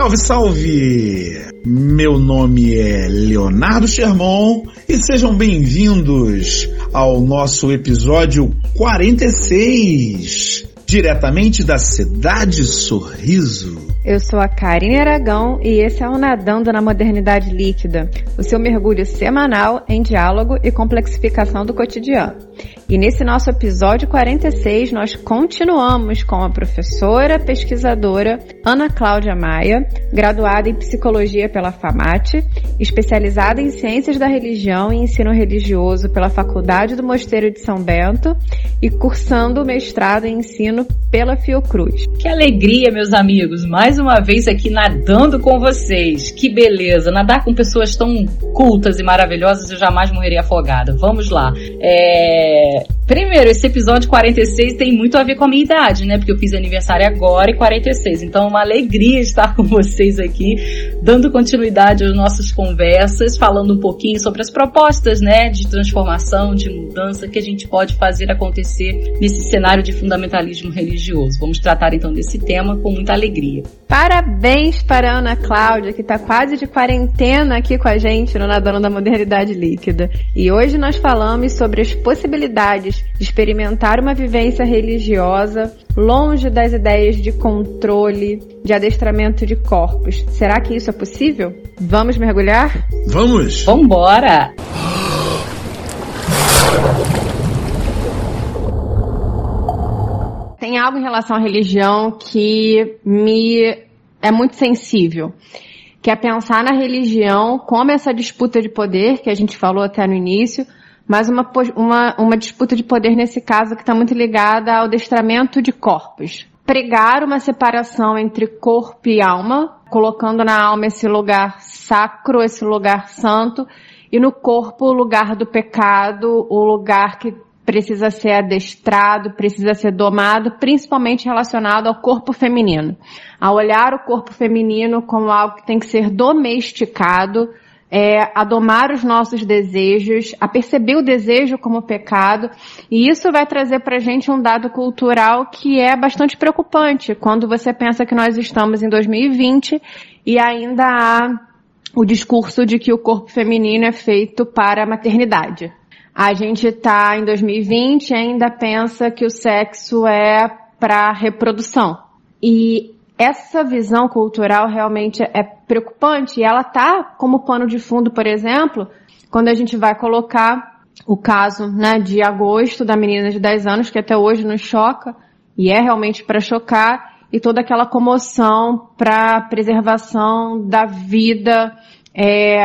Salve, salve! Meu nome é Leonardo Sherman e sejam bem-vindos ao nosso episódio 46, diretamente da cidade Sorriso. Eu sou a Karine Aragão e esse é o Nadando na Modernidade Líquida, o seu mergulho semanal em diálogo e complexificação do cotidiano. E nesse nosso episódio 46, nós continuamos com a professora pesquisadora Ana Cláudia Maia, graduada em psicologia pela FAMAT, especializada em ciências da religião e ensino religioso pela Faculdade do Mosteiro de São Bento e cursando o mestrado em ensino pela Fiocruz. Que alegria, meus amigos, mais uma vez aqui nadando com vocês. Que beleza, nadar com pessoas tão cultas e maravilhosas, eu jamais morreria afogada. Vamos lá. É... it. Primeiro, esse episódio 46 tem muito a ver com a minha idade, né? Porque eu fiz aniversário agora e 46. Então, é uma alegria estar com vocês aqui, dando continuidade às nossas conversas, falando um pouquinho sobre as propostas, né? De transformação, de mudança que a gente pode fazer acontecer nesse cenário de fundamentalismo religioso. Vamos tratar então desse tema com muita alegria. Parabéns para a Ana Cláudia, que está quase de quarentena aqui com a gente no Nadando da Modernidade Líquida. E hoje nós falamos sobre as possibilidades de experimentar uma vivência religiosa longe das ideias de controle, de adestramento de corpos. Será que isso é possível? Vamos mergulhar? Vamos! Vambora! tem algo em relação à religião que me é muito sensível, que é pensar na religião como essa disputa de poder que a gente falou até no início, mas uma, uma, uma disputa de poder nesse caso que está muito ligada ao destramento de corpos. Pregar uma separação entre corpo e alma, colocando na alma esse lugar sacro, esse lugar santo, e no corpo o lugar do pecado, o lugar que precisa ser adestrado, precisa ser domado, principalmente relacionado ao corpo feminino. A olhar o corpo feminino como algo que tem que ser domesticado, é, a domar os nossos desejos, a perceber o desejo como pecado, e isso vai trazer para a gente um dado cultural que é bastante preocupante quando você pensa que nós estamos em 2020 e ainda há o discurso de que o corpo feminino é feito para a maternidade. A gente está em 2020 e ainda pensa que o sexo é para reprodução. E essa visão cultural realmente é preocupante? E ela tá como pano de fundo, por exemplo, quando a gente vai colocar o caso né, de agosto da menina de 10 anos, que até hoje nos choca, e é realmente para chocar, e toda aquela comoção para preservação da vida, é,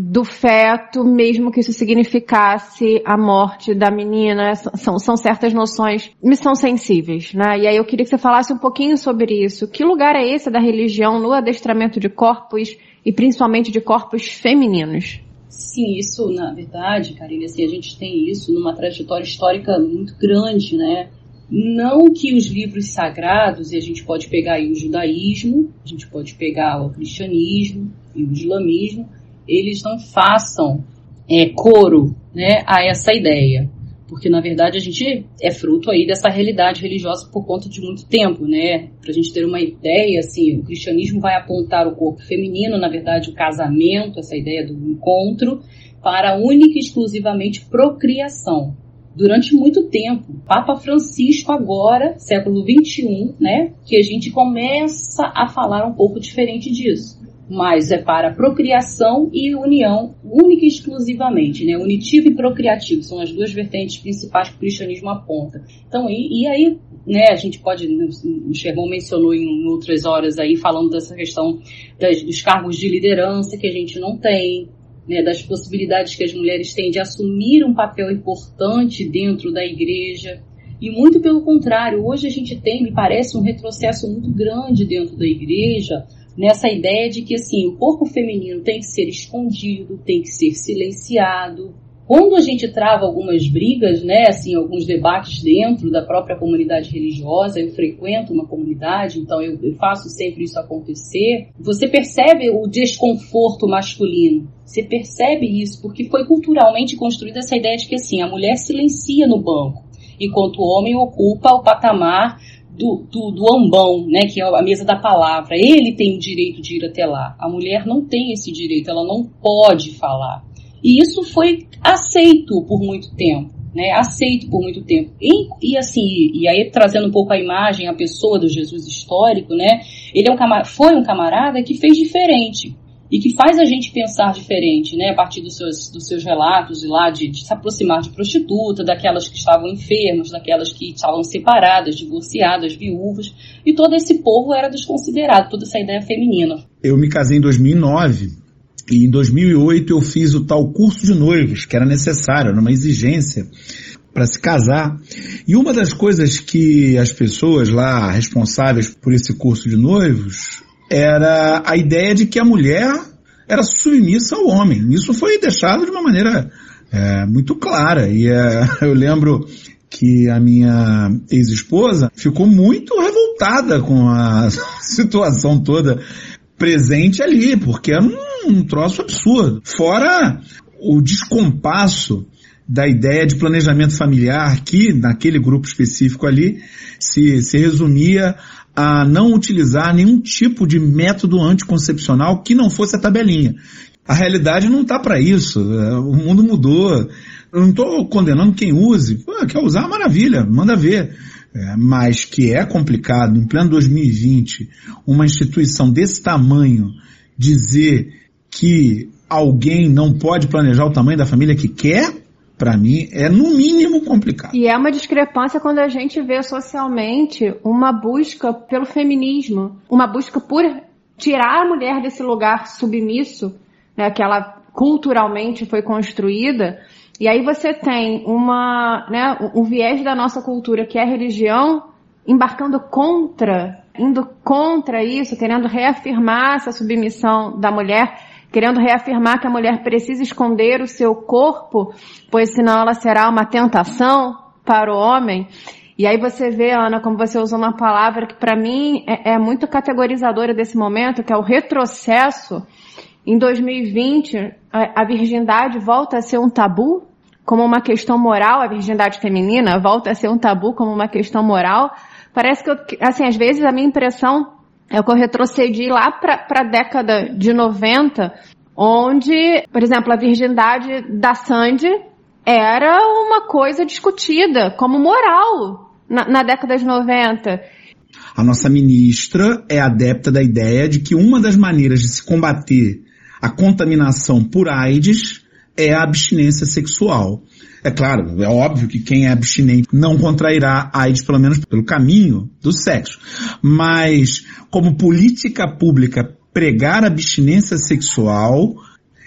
do feto, mesmo que isso significasse a morte da menina. São, são certas noções, me são sensíveis, né? E aí eu queria que você falasse um pouquinho sobre isso. Que lugar é esse da religião no adestramento de corpos e principalmente de corpos femininos? Sim, isso, na verdade, Karine, assim, a gente tem isso numa trajetória histórica muito grande, né? Não que os livros sagrados, e a gente pode pegar aí o judaísmo, a gente pode pegar o cristianismo e o islamismo, eles não façam é, coro né, a essa ideia. Porque, na verdade, a gente é fruto aí dessa realidade religiosa por conta de muito tempo, né? Pra gente ter uma ideia, assim, o cristianismo vai apontar o corpo feminino, na verdade, o casamento, essa ideia do encontro, para única e exclusivamente procriação. Durante muito tempo, Papa Francisco agora, século 21, né, que a gente começa a falar um pouco diferente disso mas é para procriação e união única e exclusivamente, né? Unitivo e procriativo são as duas vertentes principais que o cristianismo aponta. Então, e, e aí, né, a gente pode, o Sherman mencionou em outras horas aí, falando dessa questão das, dos cargos de liderança que a gente não tem, né, das possibilidades que as mulheres têm de assumir um papel importante dentro da igreja. E muito pelo contrário, hoje a gente tem, me parece, um retrocesso muito grande dentro da igreja, nessa ideia de que assim o corpo feminino tem que ser escondido, tem que ser silenciado. Quando a gente trava algumas brigas, né, assim, alguns debates dentro da própria comunidade religiosa, eu frequento uma comunidade, então eu, eu faço sempre isso acontecer. Você percebe o desconforto masculino. Você percebe isso porque foi culturalmente construída essa ideia de que assim a mulher silencia no banco, enquanto o homem ocupa o patamar do, do, do ambão, né, que é a mesa da palavra. Ele tem o direito de ir até lá. A mulher não tem esse direito, ela não pode falar. E isso foi aceito por muito tempo. Né, aceito por muito tempo. E, e, assim, e aí trazendo um pouco a imagem, a pessoa do Jesus histórico, né? Ele é um, foi um camarada que fez diferente e que faz a gente pensar diferente, né, a partir dos seus, dos seus relatos e lá de, de, se aproximar de prostituta, daquelas que estavam enfermas, daquelas que estavam separadas, divorciadas, viúvas, e todo esse povo era desconsiderado, toda essa ideia feminina. Eu me casei em 2009 e em 2008 eu fiz o tal curso de noivos, que era necessário, era uma exigência para se casar. E uma das coisas que as pessoas lá responsáveis por esse curso de noivos era a ideia de que a mulher era submissa ao homem. Isso foi deixado de uma maneira é, muito clara. E é, eu lembro que a minha ex-esposa ficou muito revoltada com a situação toda presente ali, porque era um, um troço absurdo. Fora o descompasso da ideia de planejamento familiar que, naquele grupo específico ali, se, se resumia a não utilizar nenhum tipo de método anticoncepcional que não fosse a tabelinha. A realidade não está para isso. É, o mundo mudou. Eu não estou condenando quem use. Pô, quer usar, maravilha, manda ver. É, mas que é complicado, em pleno 2020, uma instituição desse tamanho dizer que alguém não pode planejar o tamanho da família que quer, para mim, é no mínimo complicado. E é uma discrepância quando a gente vê socialmente uma busca pelo feminismo, uma busca por tirar a mulher desse lugar submisso, né, que ela culturalmente foi construída. E aí você tem uma, né, um viés da nossa cultura que é a religião embarcando contra, indo contra isso, querendo reafirmar essa submissão da mulher querendo reafirmar que a mulher precisa esconder o seu corpo, pois senão ela será uma tentação para o homem. E aí você vê, Ana, como você usou uma palavra que para mim é, é, muito categorizadora desse momento, que é o retrocesso. Em 2020, a, a virgindade volta a ser um tabu como uma questão moral, a virgindade feminina volta a ser um tabu como uma questão moral. Parece que, eu, assim, às vezes a minha impressão é que eu retrocedi lá para a década de 90, onde, por exemplo, a virgindade da Sandy era uma coisa discutida como moral na, na década de 90. A nossa ministra é adepta da ideia de que uma das maneiras de se combater a contaminação por AIDS é a abstinência sexual. É claro, é óbvio que quem é abstinente não contrairá AIDS, pelo menos pelo caminho do sexo. Mas, como política pública, pregar abstinência sexual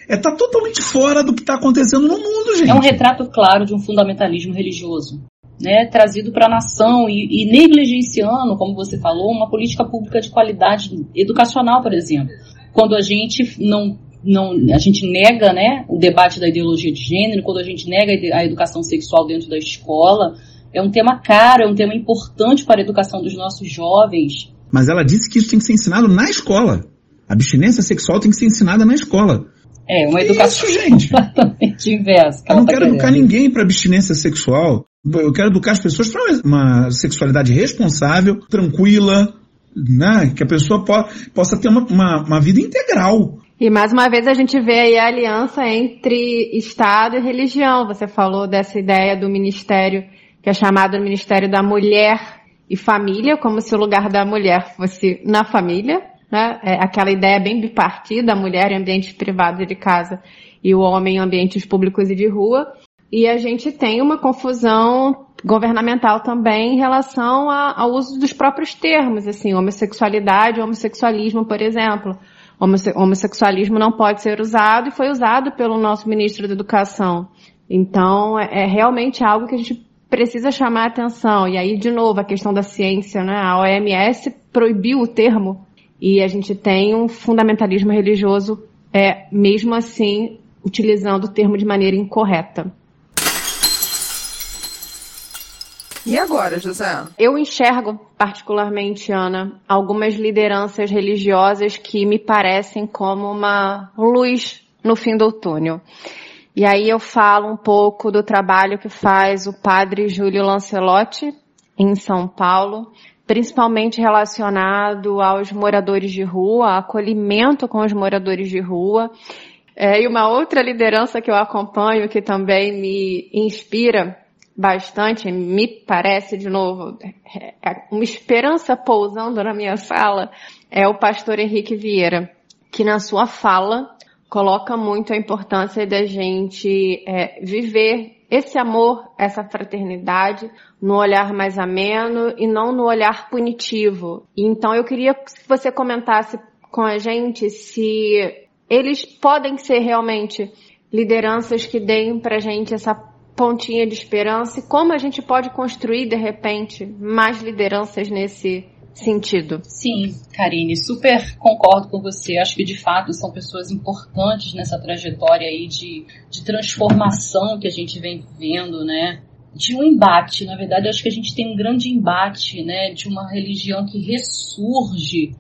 é tá totalmente fora do que está acontecendo no mundo, gente. É um retrato claro de um fundamentalismo religioso. Né, trazido para a nação e, e negligenciando, como você falou, uma política pública de qualidade educacional, por exemplo. Quando a gente não não, a gente nega né, o debate da ideologia de gênero, quando a gente nega a educação sexual dentro da escola, é um tema caro, é um tema importante para a educação dos nossos jovens. Mas ela disse que isso tem que ser ensinado na escola. A abstinência sexual tem que ser ensinada na escola. É, uma educação isso, gente? completamente inversa. Eu não tá quero querendo. educar ninguém para abstinência sexual. Eu quero educar as pessoas para uma sexualidade responsável, tranquila, né? que a pessoa po possa ter uma, uma, uma vida integral. E mais uma vez a gente vê aí a aliança entre Estado e religião. Você falou dessa ideia do ministério que é chamado Ministério da Mulher e Família, como se o lugar da mulher fosse na família, né? É aquela ideia bem bipartida, a mulher em ambientes privados de casa e o homem em ambientes públicos e de rua. E a gente tem uma confusão governamental também em relação a, ao uso dos próprios termos, assim, homossexualidade, homossexualismo, por exemplo homossexualismo não pode ser usado e foi usado pelo nosso ministro da Educação. Então, é, é realmente algo que a gente precisa chamar atenção. E aí, de novo, a questão da ciência, né? A OMS proibiu o termo e a gente tem um fundamentalismo religioso, é, mesmo assim, utilizando o termo de maneira incorreta. E agora, José? Eu enxergo, particularmente, Ana, algumas lideranças religiosas que me parecem como uma luz no fim do túnel. E aí eu falo um pouco do trabalho que faz o padre Júlio Lancelotti em São Paulo, principalmente relacionado aos moradores de rua, acolhimento com os moradores de rua. É, e uma outra liderança que eu acompanho, que também me inspira bastante, me parece, de novo, é, é uma esperança pousando na minha sala, é o pastor Henrique Vieira, que na sua fala coloca muito a importância da gente é, viver esse amor, essa fraternidade, no olhar mais ameno e não no olhar punitivo. Então eu queria que você comentasse com a gente se eles podem ser realmente lideranças que deem pra gente essa pontinha de esperança e como a gente pode construir de repente mais lideranças nesse sentido. Sim, Karine, super concordo com você. Acho que de fato são pessoas importantes nessa trajetória aí de, de transformação que a gente vem vivendo, né? De um embate, na verdade, acho que a gente tem um grande embate, né? De uma religião que ressurge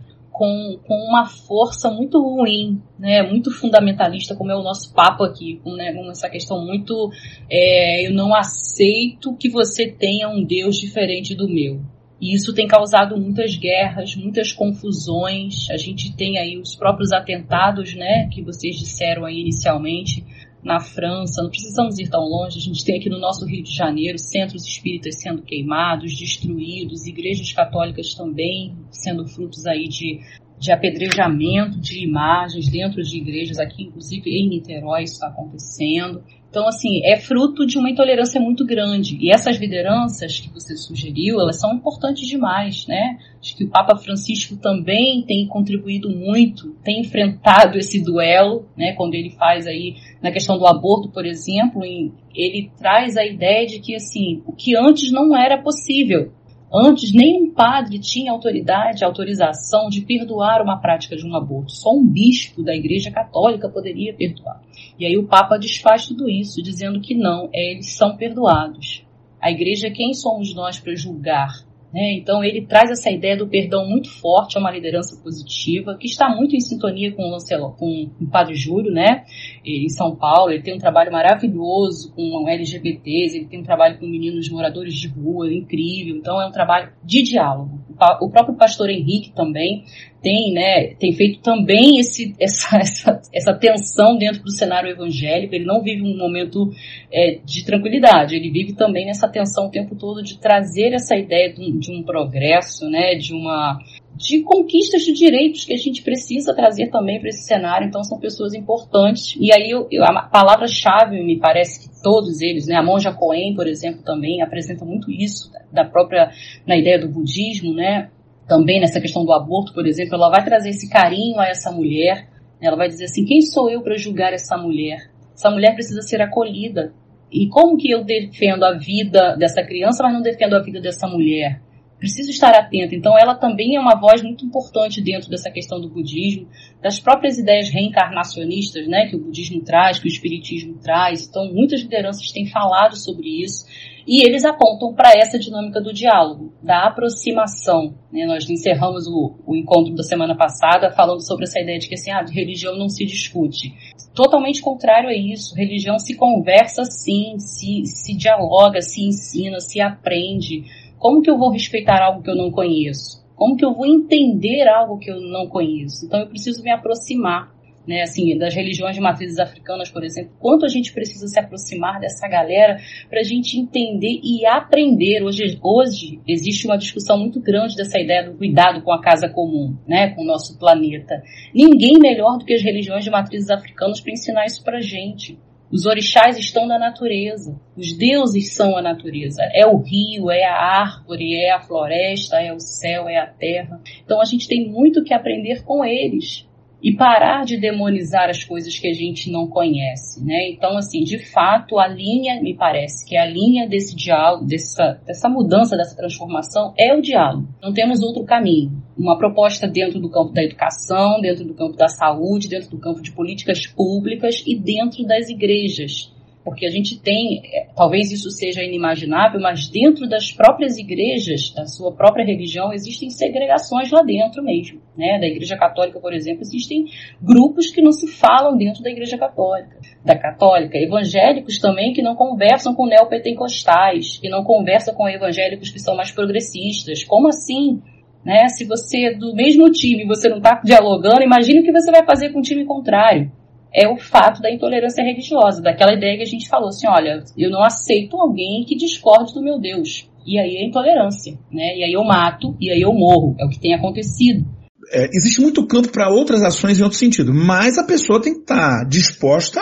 com, com uma força muito ruim, né? Muito fundamentalista, como é o nosso papo aqui, com, né, com essa questão muito. É, eu não aceito que você tenha um Deus diferente do meu. E isso tem causado muitas guerras, muitas confusões. A gente tem aí os próprios atentados, né, que vocês disseram aí inicialmente na França. Não precisamos ir tão longe. A gente tem aqui no nosso Rio de Janeiro centros espíritas sendo queimados, destruídos, igrejas católicas também sendo frutos aí de de apedrejamento de imagens dentro de igrejas aqui, inclusive em Niterói, isso está acontecendo. Então, assim, é fruto de uma intolerância muito grande. E essas lideranças que você sugeriu, elas são importantes demais, né? Acho que o Papa Francisco também tem contribuído muito, tem enfrentado esse duelo, né? Quando ele faz aí, na questão do aborto, por exemplo, ele traz a ideia de que, assim, o que antes não era possível, Antes, nenhum padre tinha autoridade, autorização de perdoar uma prática de um aborto. Só um bispo da Igreja Católica poderia perdoar. E aí o Papa desfaz tudo isso, dizendo que não, é, eles são perdoados. A Igreja, quem somos nós para julgar né? Então ele traz essa ideia do perdão muito forte, é uma liderança positiva, que está muito em sintonia com o, Lancelo, com o Padre Júlio, né? em São Paulo. Ele tem um trabalho maravilhoso com LGBTs, ele tem um trabalho com meninos moradores de rua, incrível. Então é um trabalho de diálogo. O próprio pastor Henrique também tem, né, tem feito também esse, essa, essa, essa tensão dentro do cenário evangélico. Ele não vive um momento é, de tranquilidade, ele vive também nessa tensão o tempo todo de trazer essa ideia de um, de um progresso, né, de uma de conquistas de direitos que a gente precisa trazer também para esse cenário. Então são pessoas importantes. E aí eu, eu, a palavra-chave me parece que todos eles, né, a Monja Cohen, por exemplo, também apresenta muito isso da própria na ideia do budismo, né? também nessa questão do aborto, por exemplo, ela vai trazer esse carinho a essa mulher. Ela vai dizer assim: quem sou eu para julgar essa mulher? Essa mulher precisa ser acolhida. E como que eu defendo a vida dessa criança, mas não defendo a vida dessa mulher? Preciso estar atenta. Então, ela também é uma voz muito importante dentro dessa questão do budismo, das próprias ideias reencarnacionistas, né, que o budismo traz, que o espiritismo traz. Então, muitas lideranças têm falado sobre isso. E eles apontam para essa dinâmica do diálogo, da aproximação. Né? Nós encerramos o, o, encontro da semana passada falando sobre essa ideia de que assim, ah, religião não se discute. Totalmente contrário a isso. Religião se conversa sim, se, se dialoga, se ensina, se aprende. Como que eu vou respeitar algo que eu não conheço? Como que eu vou entender algo que eu não conheço? Então eu preciso me aproximar né, assim, das religiões de matrizes africanas, por exemplo, quanto a gente precisa se aproximar dessa galera para a gente entender e aprender. Hoje, hoje existe uma discussão muito grande dessa ideia do cuidado com a casa comum, né, com o nosso planeta. Ninguém melhor do que as religiões de matrizes africanas para ensinar isso para gente. Os orixás estão na natureza. Os deuses são a natureza. É o rio, é a árvore, é a floresta, é o céu, é a terra. Então a gente tem muito que aprender com eles e parar de demonizar as coisas que a gente não conhece, né? Então, assim, de fato, a linha, me parece que a linha desse diálogo, dessa, dessa mudança, dessa transformação é o diálogo. Não temos outro caminho. Uma proposta dentro do campo da educação, dentro do campo da saúde, dentro do campo de políticas públicas e dentro das igrejas. Porque a gente tem, é, talvez isso seja inimaginável, mas dentro das próprias igrejas, da sua própria religião, existem segregações lá dentro mesmo. Né? Da Igreja Católica, por exemplo, existem grupos que não se falam dentro da Igreja Católica. Da Católica, evangélicos também que não conversam com neopentecostais, que não conversam com evangélicos que são mais progressistas. Como assim? Né? Se você é do mesmo time você não está dialogando, imagine o que você vai fazer com o time contrário é o fato da intolerância religiosa, daquela ideia que a gente falou assim, olha, eu não aceito alguém que discorde do meu Deus. E aí é intolerância, né? E aí eu mato, e aí eu morro. É o que tem acontecido. É, existe muito campo para outras ações em outro sentido, mas a pessoa tem que estar tá disposta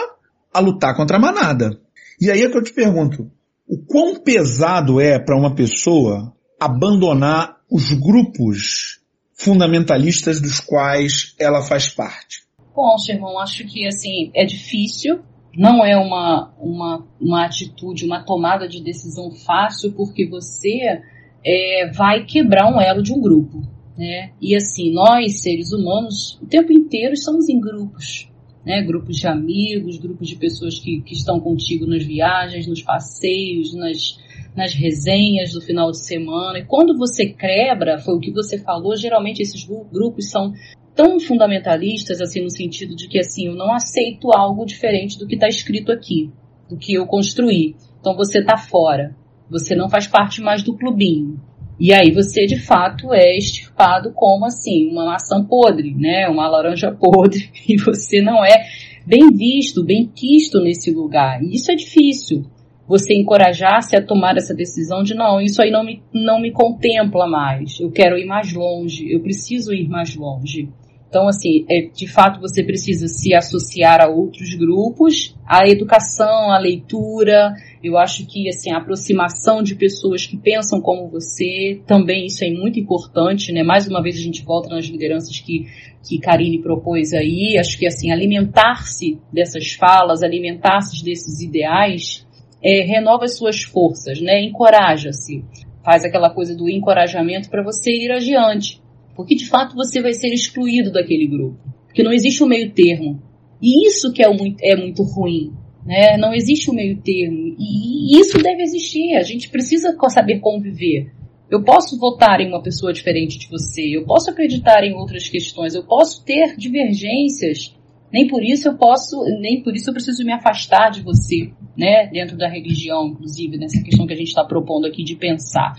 a lutar contra a manada. E aí é que eu te pergunto, o quão pesado é para uma pessoa abandonar os grupos fundamentalistas dos quais ela faz parte? Bom, irmão, acho que assim é difícil. Não é uma, uma, uma atitude, uma tomada de decisão fácil, porque você é, vai quebrar um elo de um grupo. Né? E assim, nós, seres humanos, o tempo inteiro estamos em grupos. Né? Grupos de amigos, grupos de pessoas que, que estão contigo nas viagens, nos passeios, nas, nas resenhas do final de semana. E quando você quebra, foi o que você falou, geralmente esses grupos são tão fundamentalistas, assim, no sentido de que, assim, eu não aceito algo diferente do que está escrito aqui, do que eu construí. Então você está fora. Você não faz parte mais do clubinho. E aí você, de fato, é extirpado como, assim, uma maçã podre, né? Uma laranja podre. E você não é bem visto, bem quisto nesse lugar. E isso é difícil. Você encorajar-se a tomar essa decisão de não, isso aí não me, não me contempla mais. Eu quero ir mais longe. Eu preciso ir mais longe. Então, assim, é, de fato você precisa se associar a outros grupos, a educação, a leitura. Eu acho que, assim, a aproximação de pessoas que pensam como você, também isso é muito importante, né? Mais uma vez a gente volta nas lideranças que, que Karine propôs aí. Acho que, assim, alimentar-se dessas falas, alimentar-se desses ideais, é, renova as suas forças, né? Encoraja-se. Faz aquela coisa do encorajamento para você ir adiante porque de fato você vai ser excluído daquele grupo. Porque não existe um meio termo. E isso que é muito, é muito ruim. Né? Não existe um meio termo. E, e isso deve existir. A gente precisa saber conviver. Eu posso votar em uma pessoa diferente de você, eu posso acreditar em outras questões, eu posso ter divergências. Nem por isso eu posso, nem por isso eu preciso me afastar de você, né? Dentro da religião, inclusive, nessa questão que a gente está propondo aqui de pensar.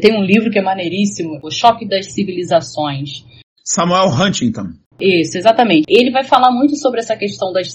Tem um livro que é maneiríssimo, O Choque das Civilizações. Samuel Huntington. Isso, exatamente. Ele vai falar muito sobre essa questão das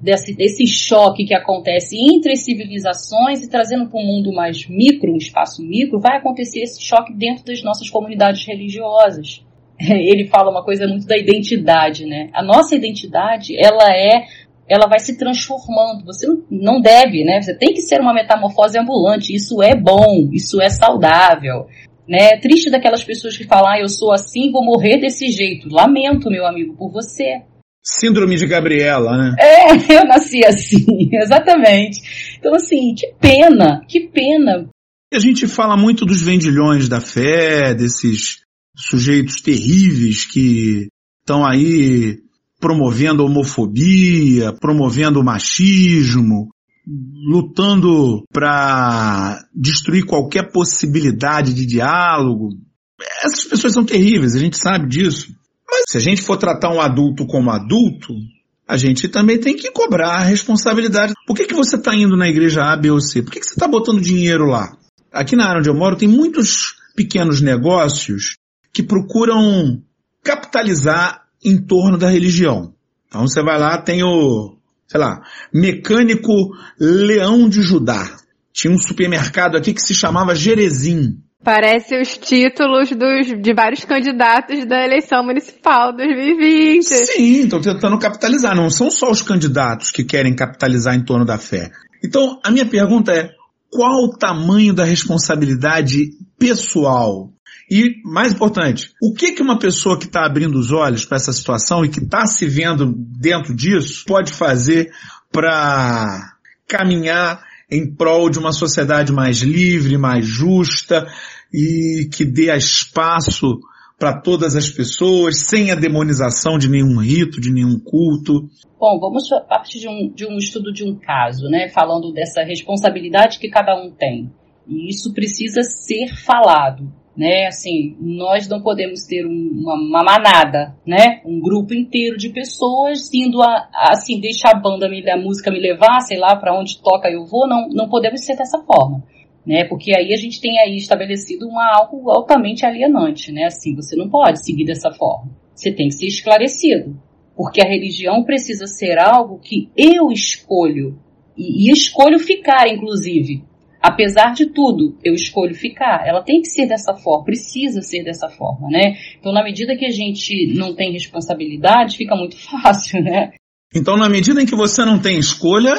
desse, desse choque que acontece entre as civilizações e trazendo para um mundo mais micro, um espaço micro, vai acontecer esse choque dentro das nossas comunidades religiosas. Ele fala uma coisa muito da identidade, né? A nossa identidade, ela é ela vai se transformando. Você não deve, né? Você tem que ser uma metamorfose ambulante. Isso é bom, isso é saudável. Né? É triste daquelas pessoas que falam, ah, eu sou assim, vou morrer desse jeito. Lamento, meu amigo, por você. Síndrome de Gabriela, né? É, eu nasci assim, exatamente. Então, assim, que pena, que pena. A gente fala muito dos vendilhões da fé, desses sujeitos terríveis que estão aí promovendo homofobia, promovendo machismo, lutando para destruir qualquer possibilidade de diálogo. Essas pessoas são terríveis, a gente sabe disso. Mas se a gente for tratar um adulto como adulto, a gente também tem que cobrar a responsabilidade. Por que, que você está indo na igreja A, B ou C? Por que, que você está botando dinheiro lá? Aqui na área onde eu moro tem muitos pequenos negócios que procuram capitalizar em torno da religião. Então você vai lá, tem o, sei lá, mecânico Leão de Judá. Tinha um supermercado aqui que se chamava Jerezim. Parece os títulos dos, de vários candidatos da eleição municipal 2020. Sim, estão tentando capitalizar. Não são só os candidatos que querem capitalizar em torno da fé. Então, a minha pergunta é, qual o tamanho da responsabilidade pessoal e, mais importante, o que que uma pessoa que está abrindo os olhos para essa situação e que está se vendo dentro disso pode fazer para caminhar em prol de uma sociedade mais livre, mais justa e que dê espaço para todas as pessoas, sem a demonização de nenhum rito, de nenhum culto? Bom, vamos partir de um, de um estudo de um caso, né? Falando dessa responsabilidade que cada um tem. E isso precisa ser falado, né? Assim, nós não podemos ter uma, uma, manada, né? Um grupo inteiro de pessoas indo a, assim, deixar a banda, me, a música me levar, sei lá, para onde toca eu vou. Não, não podemos ser dessa forma né? Porque aí a gente tem aí estabelecido uma algo altamente alienante, né? Assim, você não pode seguir dessa forma. Você tem que ser esclarecido, porque a religião precisa ser algo que eu escolho e, e escolho ficar, inclusive. Apesar de tudo, eu escolho ficar. Ela tem que ser dessa forma, precisa ser dessa forma, né? Então, na medida que a gente não tem responsabilidade, fica muito fácil, né? Então, na medida em que você não tem escolha,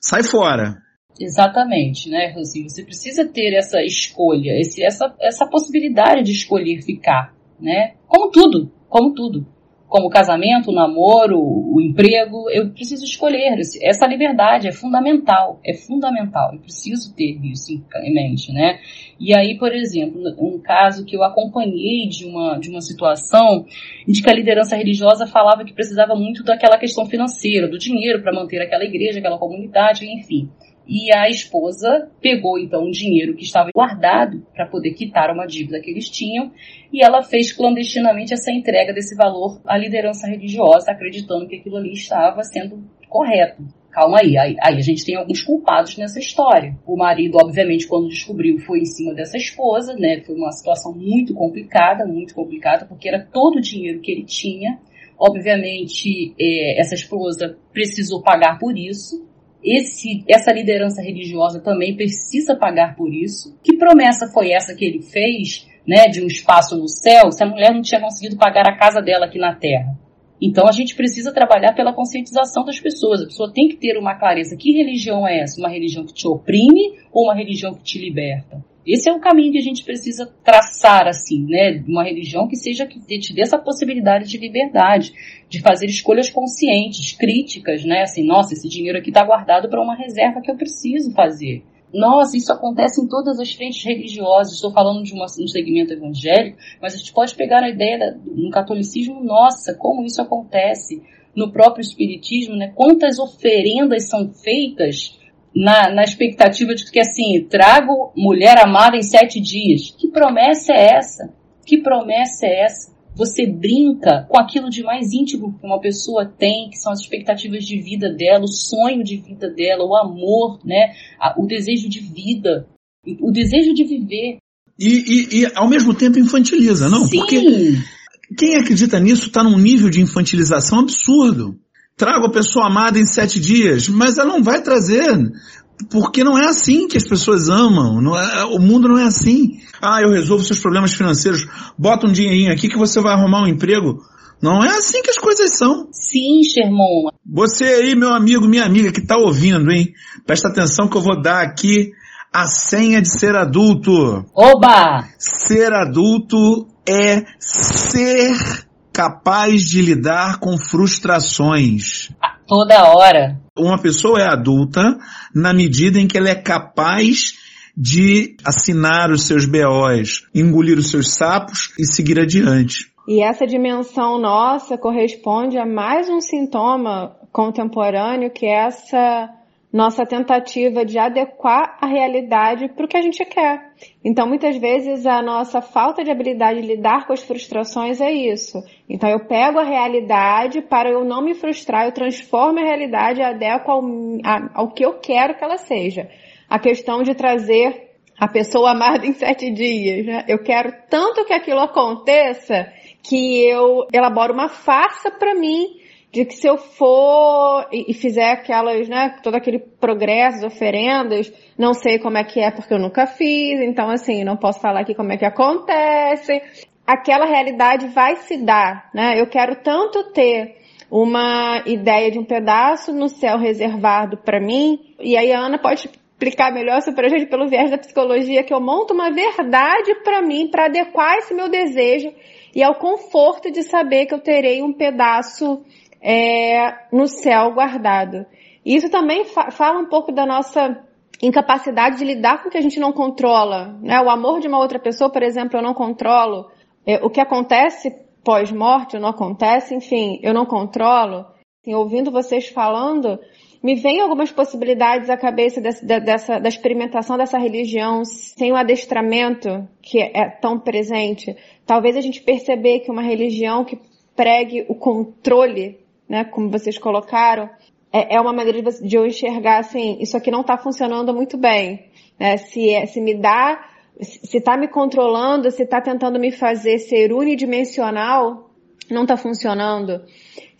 sai fora. Exatamente, né, assim, você precisa ter essa escolha, esse, essa, essa possibilidade de escolher ficar, né? Como tudo, como tudo. Como o casamento, o namoro, o emprego, eu preciso escolher. Essa liberdade é fundamental, é fundamental. Eu preciso ter isso em mente, né? E aí, por exemplo, um caso que eu acompanhei de uma, de uma situação de que a liderança religiosa falava que precisava muito daquela questão financeira, do dinheiro para manter aquela igreja, aquela comunidade, enfim. E a esposa pegou então o dinheiro que estava guardado para poder quitar uma dívida que eles tinham e ela fez clandestinamente essa entrega desse valor à liderança religiosa, acreditando que aquilo ali estava sendo correto. Calma aí, aí, aí, a gente tem alguns culpados nessa história. O marido, obviamente, quando descobriu, foi em cima dessa esposa, né? Foi uma situação muito complicada, muito complicada, porque era todo o dinheiro que ele tinha. Obviamente, é, essa esposa precisou pagar por isso, esse, essa liderança religiosa também precisa pagar por isso. Que promessa foi essa que ele fez, né, de um espaço no céu, se a mulher não tinha conseguido pagar a casa dela aqui na terra? Então a gente precisa trabalhar pela conscientização das pessoas. A pessoa tem que ter uma clareza. Que religião é essa? Uma religião que te oprime ou uma religião que te liberta? Esse é o caminho que a gente precisa traçar, assim, né? Uma religião que seja que te dê essa possibilidade de liberdade, de fazer escolhas conscientes, críticas, né? Assim, nossa, esse dinheiro aqui está guardado para uma reserva que eu preciso fazer. Nossa, isso acontece em todas as frentes religiosas. Estou falando de uma, um segmento evangélico, mas a gente pode pegar a ideia da, no catolicismo, nossa, como isso acontece no próprio espiritismo, né? Quantas oferendas são feitas na, na expectativa de que assim, trago mulher amada em sete dias. Que promessa é essa? Que promessa é essa? Você brinca com aquilo de mais íntimo que uma pessoa tem, que são as expectativas de vida dela, o sonho de vida dela, o amor, né? o desejo de vida, o desejo de viver. E, e, e ao mesmo tempo infantiliza, não? Sim. Porque quem acredita nisso está num nível de infantilização absurdo trago a pessoa amada em sete dias, mas ela não vai trazer, porque não é assim que as pessoas amam, é, o mundo não é assim. Ah, eu resolvo seus problemas financeiros, bota um dinheirinho aqui que você vai arrumar um emprego. Não é assim que as coisas são. Sim, Sherman. Você aí, meu amigo, minha amiga que está ouvindo, hein? Presta atenção que eu vou dar aqui a senha de ser adulto. Oba! Ser adulto é ser capaz de lidar com frustrações. Toda hora. Uma pessoa é adulta na medida em que ela é capaz de assinar os seus BOs, engolir os seus sapos e seguir adiante. E essa dimensão nossa corresponde a mais um sintoma contemporâneo que é essa nossa tentativa de adequar a realidade para o que a gente quer. Então, muitas vezes, a nossa falta de habilidade de lidar com as frustrações é isso. Então, eu pego a realidade para eu não me frustrar, eu transformo a realidade e adequo ao, ao que eu quero que ela seja. A questão de trazer a pessoa amada em sete dias. Né? Eu quero tanto que aquilo aconteça que eu elaboro uma farsa para mim de que se eu for e, fizer aquelas, né, todo aquele progresso, oferendas, não sei como é que é porque eu nunca fiz, então assim, não posso falar aqui como é que acontece. Aquela realidade vai se dar, né? Eu quero tanto ter uma ideia de um pedaço no céu reservado para mim, e aí a Ana pode explicar melhor isso pra gente pelo viés da psicologia, que eu monto uma verdade para mim, para adequar esse meu desejo e ao conforto de saber que eu terei um pedaço é, no céu guardado. Isso também fa fala um pouco da nossa incapacidade de lidar com o que a gente não controla. Né? O amor de uma outra pessoa, por exemplo, eu não controlo. É, o que acontece pós-morte não acontece, enfim, eu não controlo. Assim, ouvindo vocês falando, me vem algumas possibilidades à cabeça dessa, dessa, da experimentação dessa religião sem o adestramento que é tão presente. Talvez a gente perceber que uma religião que pregue o controle, né, como vocês colocaram, é, é uma maneira de, de eu enxergar assim, isso aqui não está funcionando muito bem. Né? Se, é, se me dá, se está me controlando, se está tentando me fazer ser unidimensional, não está funcionando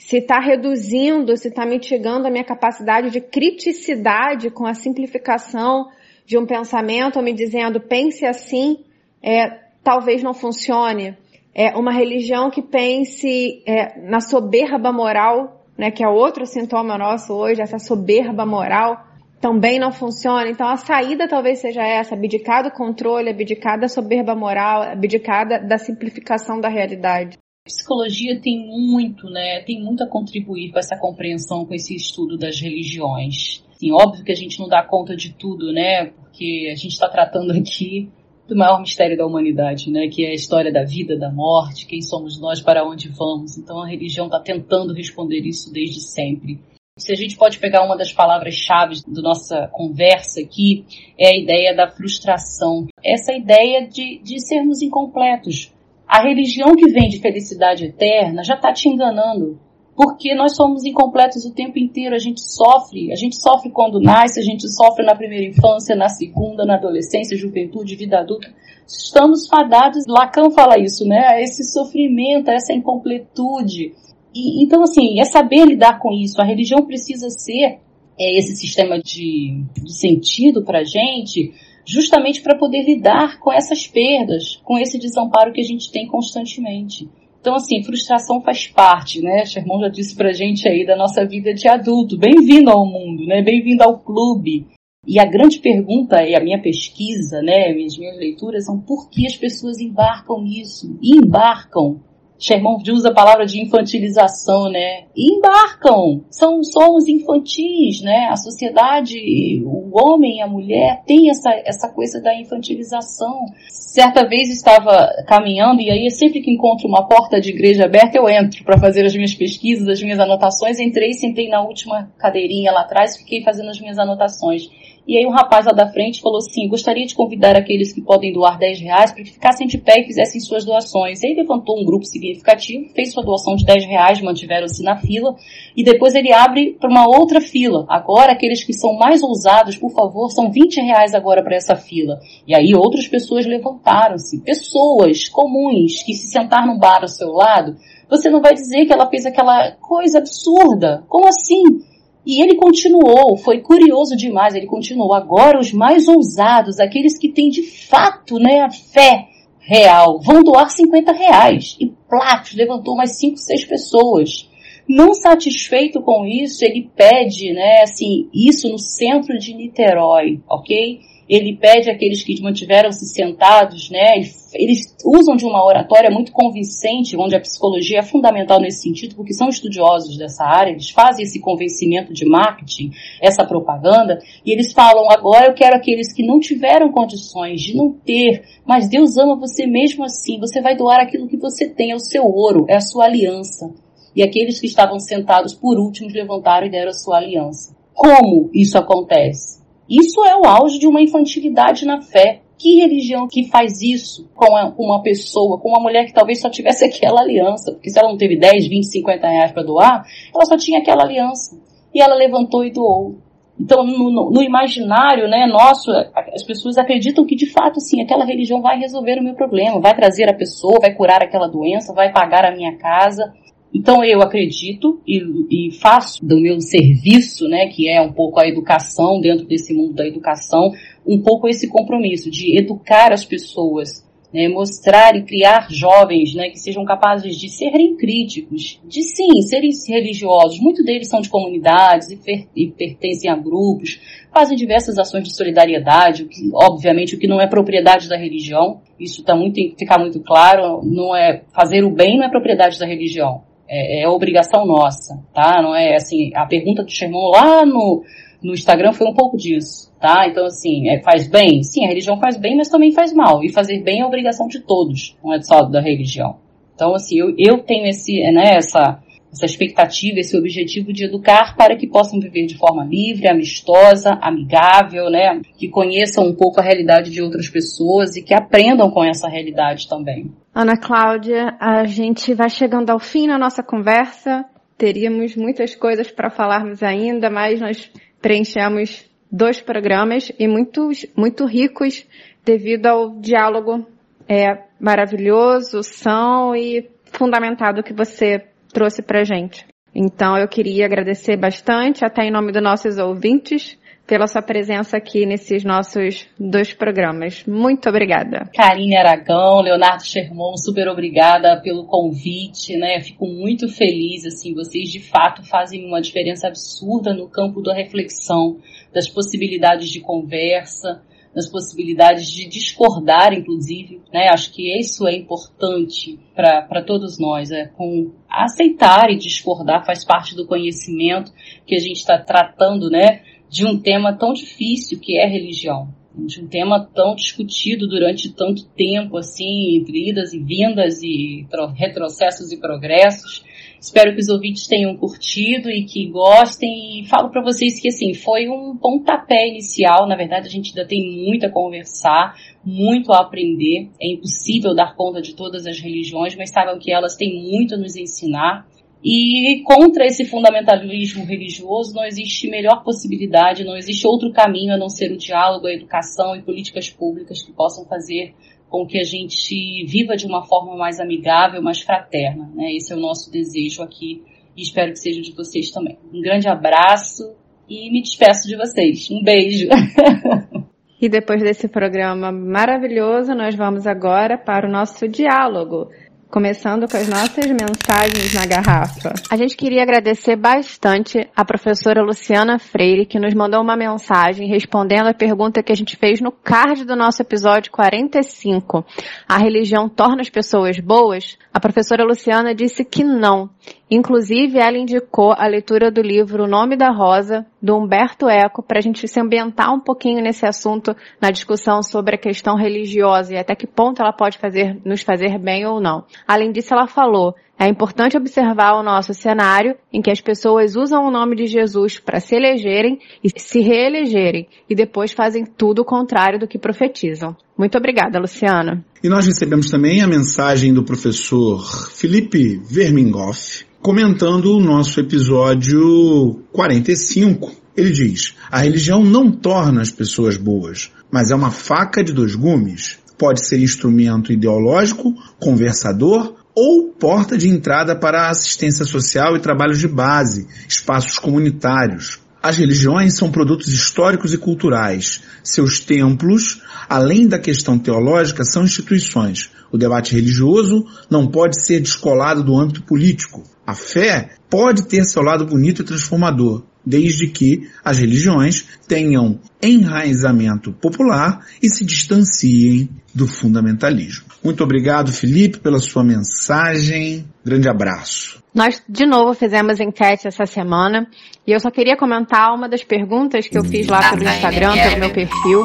se está reduzindo, se está mitigando a minha capacidade de criticidade com a simplificação de um pensamento, ou me dizendo pense assim, é, talvez não funcione. É uma religião que pense é, na soberba moral, né, que é outro sintoma nosso hoje, essa soberba moral, também não funciona. Então a saída talvez seja essa, abdicar do controle, abdicar da soberba moral, abdicar da, simplificação da realidade psicologia tem muito, né, tem muito a contribuir com essa compreensão, com esse estudo das religiões. Assim, óbvio que a gente não dá conta de tudo, né, porque a gente está tratando aqui do maior mistério da humanidade, né, que é a história da vida, da morte, quem somos nós, para onde vamos. Então a religião está tentando responder isso desde sempre. Se a gente pode pegar uma das palavras-chave da nossa conversa aqui, é a ideia da frustração. Essa ideia de, de sermos incompletos, a religião que vem de felicidade eterna já está te enganando. Porque nós somos incompletos o tempo inteiro, a gente sofre, a gente sofre quando nasce, a gente sofre na primeira infância, na segunda, na adolescência, juventude, vida adulta. Estamos fadados, Lacan fala isso, né? A esse sofrimento, a essa incompletude. E, então, assim, é saber lidar com isso. A religião precisa ser é, esse sistema de, de sentido para a gente, justamente para poder lidar com essas perdas, com esse desamparo que a gente tem constantemente. Então, assim, frustração faz parte, né? Sherman já disse pra gente aí da nossa vida de adulto. Bem-vindo ao mundo, né? Bem-vindo ao clube. E a grande pergunta e a minha pesquisa, né, minhas, minhas leituras são por que as pessoas embarcam nisso? E embarcam Sherman usa a palavra de infantilização, né? E embarcam, são, somos infantis, né? A sociedade, o homem e a mulher tem essa, essa coisa da infantilização. Certa vez estava caminhando e aí sempre que encontro uma porta de igreja aberta eu entro para fazer as minhas pesquisas, as minhas anotações. Entrei, sentei na última cadeirinha lá atrás, fiquei fazendo as minhas anotações. E aí um rapaz lá da frente falou assim, gostaria de convidar aqueles que podem doar 10 reais para que ficassem de pé e fizessem suas doações. E aí levantou um grupo significativo, fez sua doação de 10 reais, mantiveram-se na fila, e depois ele abre para uma outra fila. Agora, aqueles que são mais ousados, por favor, são 20 reais agora para essa fila. E aí outras pessoas levantaram-se. Pessoas comuns que se sentar num bar ao seu lado, você não vai dizer que ela fez aquela coisa absurda. Como assim? E ele continuou, foi curioso demais, ele continuou. Agora os mais ousados, aqueles que têm de fato né, a fé real, vão doar 50 reais. E Platos levantou mais 5, 6 pessoas. Não satisfeito com isso, ele pede, né, assim, isso no centro de Niterói, ok? ele pede àqueles que mantiveram-se sentados, né? Eles usam de uma oratória muito convincente, onde a psicologia é fundamental nesse sentido, porque são estudiosos dessa área, eles fazem esse convencimento de marketing, essa propaganda, e eles falam: agora eu quero aqueles que não tiveram condições de não ter, mas Deus ama você mesmo assim, você vai doar aquilo que você tem, é o seu ouro, é a sua aliança. E aqueles que estavam sentados por últimos levantaram e deram a sua aliança. Como isso acontece? Isso é o auge de uma infantilidade na fé. Que religião que faz isso com uma pessoa, com uma mulher que talvez só tivesse aquela aliança? Porque se ela não teve 10, 20, 50 reais para doar, ela só tinha aquela aliança. E ela levantou e doou. Então, no, no, imaginário né, nosso, as pessoas acreditam que de fato, sim, aquela religião vai resolver o meu problema, vai trazer a pessoa, vai curar aquela doença, vai pagar a minha casa. Então eu acredito e, e, faço do meu serviço, né, que é um pouco a educação dentro desse mundo da educação, um pouco esse compromisso de educar as pessoas, né, mostrar e criar jovens, né, que sejam capazes de serem críticos, de sim serem religiosos. Muitos deles são de comunidades e, pertencem a grupos, fazem diversas ações de solidariedade, o que, obviamente o que não é propriedade da religião. Isso está muito tem que ficar muito claro. Não é fazer o bem não é propriedade da religião é, é obrigação nossa, tá? Não é assim, a pergunta do Sherman lá no, no Instagram foi um pouco disso, tá? Então, assim, é, faz bem? Sim, a religião faz bem, mas também faz mal. E fazer bem é obrigação de todos, não é só da religião. Então, assim, eu, eu tenho esse, né, essa, essa expectativa, esse objetivo de educar para que possam viver de forma livre, amistosa, amigável, né? Que conheçam um pouco a realidade de outras pessoas e que aprendam com essa realidade também. Ana Cláudia, a gente vai chegando ao fim na nossa conversa. Teríamos muitas coisas para falarmos ainda, mas nós preenchemos dois programas e muitos, muito ricos devido ao diálogo é, maravilhoso, são e fundamentado que você trouxe pra gente. Então eu queria agradecer bastante, até em nome dos nossos ouvintes, pela sua presença aqui nesses nossos dois programas. Muito obrigada. Karine Aragão, Leonardo Sherman, super obrigada pelo convite, né? Fico muito feliz, assim, vocês de fato fazem uma diferença absurda no campo da reflexão, das possibilidades de conversa, das possibilidades de discordar, inclusive, né? Acho que isso é importante para todos nós, é com aceitar e discordar faz parte do conhecimento que a gente está tratando, né? De um tema tão difícil que é religião, de um tema tão discutido durante tanto tempo, assim, entre idas e vindas e retrocessos e progressos. Espero que os ouvintes tenham curtido e que gostem e falo para vocês que assim, foi um pontapé inicial, na verdade a gente ainda tem muito a conversar, muito a aprender. É impossível dar conta de todas as religiões, mas saibam que elas têm muito a nos ensinar e contra esse fundamentalismo religioso não existe melhor possibilidade, não existe outro caminho a não ser o diálogo, a educação e políticas públicas que possam fazer com que a gente viva de uma forma mais amigável, mais fraterna. Né? Esse é o nosso desejo aqui e espero que seja de vocês também. Um grande abraço e me despeço de vocês. Um beijo. E depois desse programa maravilhoso, nós vamos agora para o nosso diálogo começando com as nossas mensagens na garrafa. A gente queria agradecer bastante a professora Luciana Freire, que nos mandou uma mensagem respondendo a pergunta que a gente fez no card do nosso episódio 45. A religião torna as pessoas boas? A professora Luciana disse que não. Inclusive, ela indicou a leitura do livro O Nome da Rosa, do Humberto Eco, para a gente se ambientar um pouquinho nesse assunto, na discussão sobre a questão religiosa e até que ponto ela pode fazer, nos fazer bem ou não. Além disso, ela falou, é importante observar o nosso cenário em que as pessoas usam o nome de Jesus para se elegerem e se reelegerem e depois fazem tudo o contrário do que profetizam. Muito obrigada, Luciana. E nós recebemos também a mensagem do professor Felipe Vermingoff, comentando o nosso episódio 45. Ele diz: A religião não torna as pessoas boas, mas é uma faca de dois gumes. Pode ser instrumento ideológico, conversador ou porta de entrada para assistência social e trabalhos de base, espaços comunitários. As religiões são produtos históricos e culturais. Seus templos, além da questão teológica, são instituições. O debate religioso não pode ser descolado do âmbito político. A fé pode ter seu lado bonito e transformador, desde que as religiões tenham enraizamento popular e se distanciem do fundamentalismo. Muito obrigado, Felipe, pela sua mensagem. Grande abraço. Nós, de novo, fizemos enquete essa semana e eu só queria comentar uma das perguntas que eu fiz lá pelo Instagram, pelo meu perfil,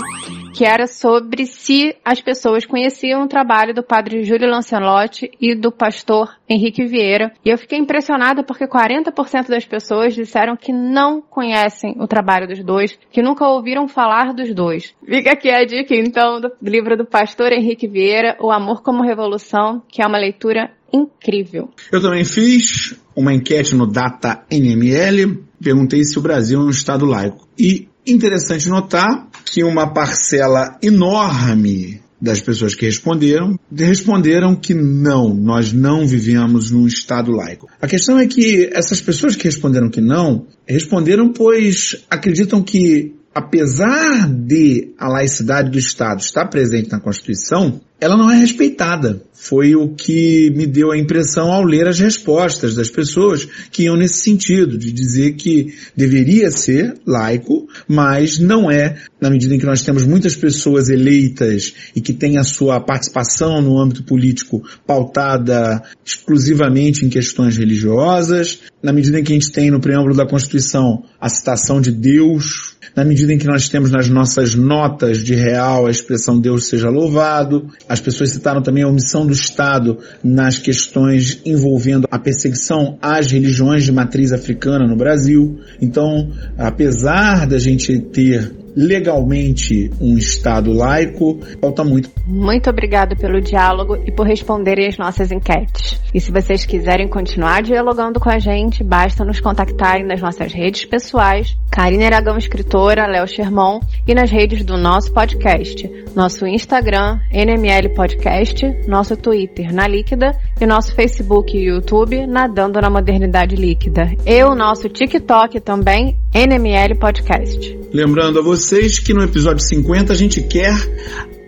que era sobre se as pessoas conheciam o trabalho do padre Júlio Lancelotti e do pastor Henrique Vieira. E eu fiquei impressionada porque 40% das pessoas disseram que não conhecem o trabalho dos dois, que nunca ouviram falar dos dois. Fica aqui a dica, então, do livro do pastor Henrique Vieira, O Amor como Revolução, que é uma leitura incrível. Eu também fiz uma enquete no Data NML, perguntei se o Brasil é um Estado laico. E interessante notar que uma parcela enorme das pessoas que responderam, responderam que não, nós não vivemos num Estado laico. A questão é que essas pessoas que responderam que não, responderam pois acreditam que apesar de a laicidade do Estado estar presente na Constituição, ela não é respeitada. Foi o que me deu a impressão ao ler as respostas das pessoas que iam nesse sentido, de dizer que deveria ser laico, mas não é, na medida em que nós temos muitas pessoas eleitas e que têm a sua participação no âmbito político pautada exclusivamente em questões religiosas, na medida em que a gente tem no preâmbulo da Constituição a citação de Deus na medida em que nós temos nas nossas notas de real a expressão Deus seja louvado. As pessoas citaram também a omissão do Estado nas questões envolvendo a perseguição às religiões de matriz africana no Brasil. Então, apesar da gente ter legalmente um Estado laico, falta muito. Muito obrigado pelo diálogo e por responderem as nossas enquetes. E se vocês quiserem continuar dialogando com a gente, basta nos contactarem nas nossas redes pessoais, Karine Aragão Escritora, Léo Sherman, e nas redes do nosso podcast, nosso Instagram, NML Podcast, nosso Twitter, Na Líquida, e nosso Facebook e YouTube, Nadando na Modernidade Líquida. E o nosso TikTok também, NML Podcast. Lembrando a vocês que no episódio 50 a gente quer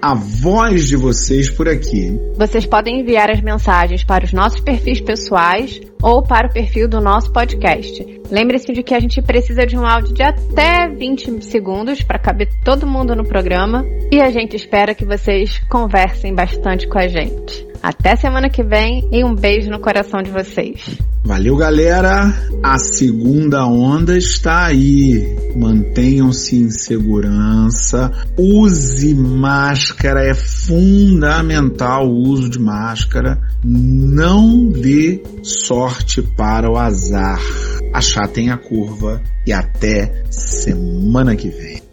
a voz de vocês por aqui. Vocês podem enviar as mensagens para os nossos perfis pessoais ou para o perfil do nosso podcast. Lembre-se de que a gente precisa de um áudio de até 20 segundos para caber todo mundo no programa e a gente espera que vocês conversem bastante com a gente. Até semana que vem e um beijo no coração de vocês. Valeu, galera! A segunda onda está aí. Mantenham-se em segurança. Use máscara, é fundamental o uso de máscara. Não dê sorte para o azar. Achatem a curva e até semana que vem.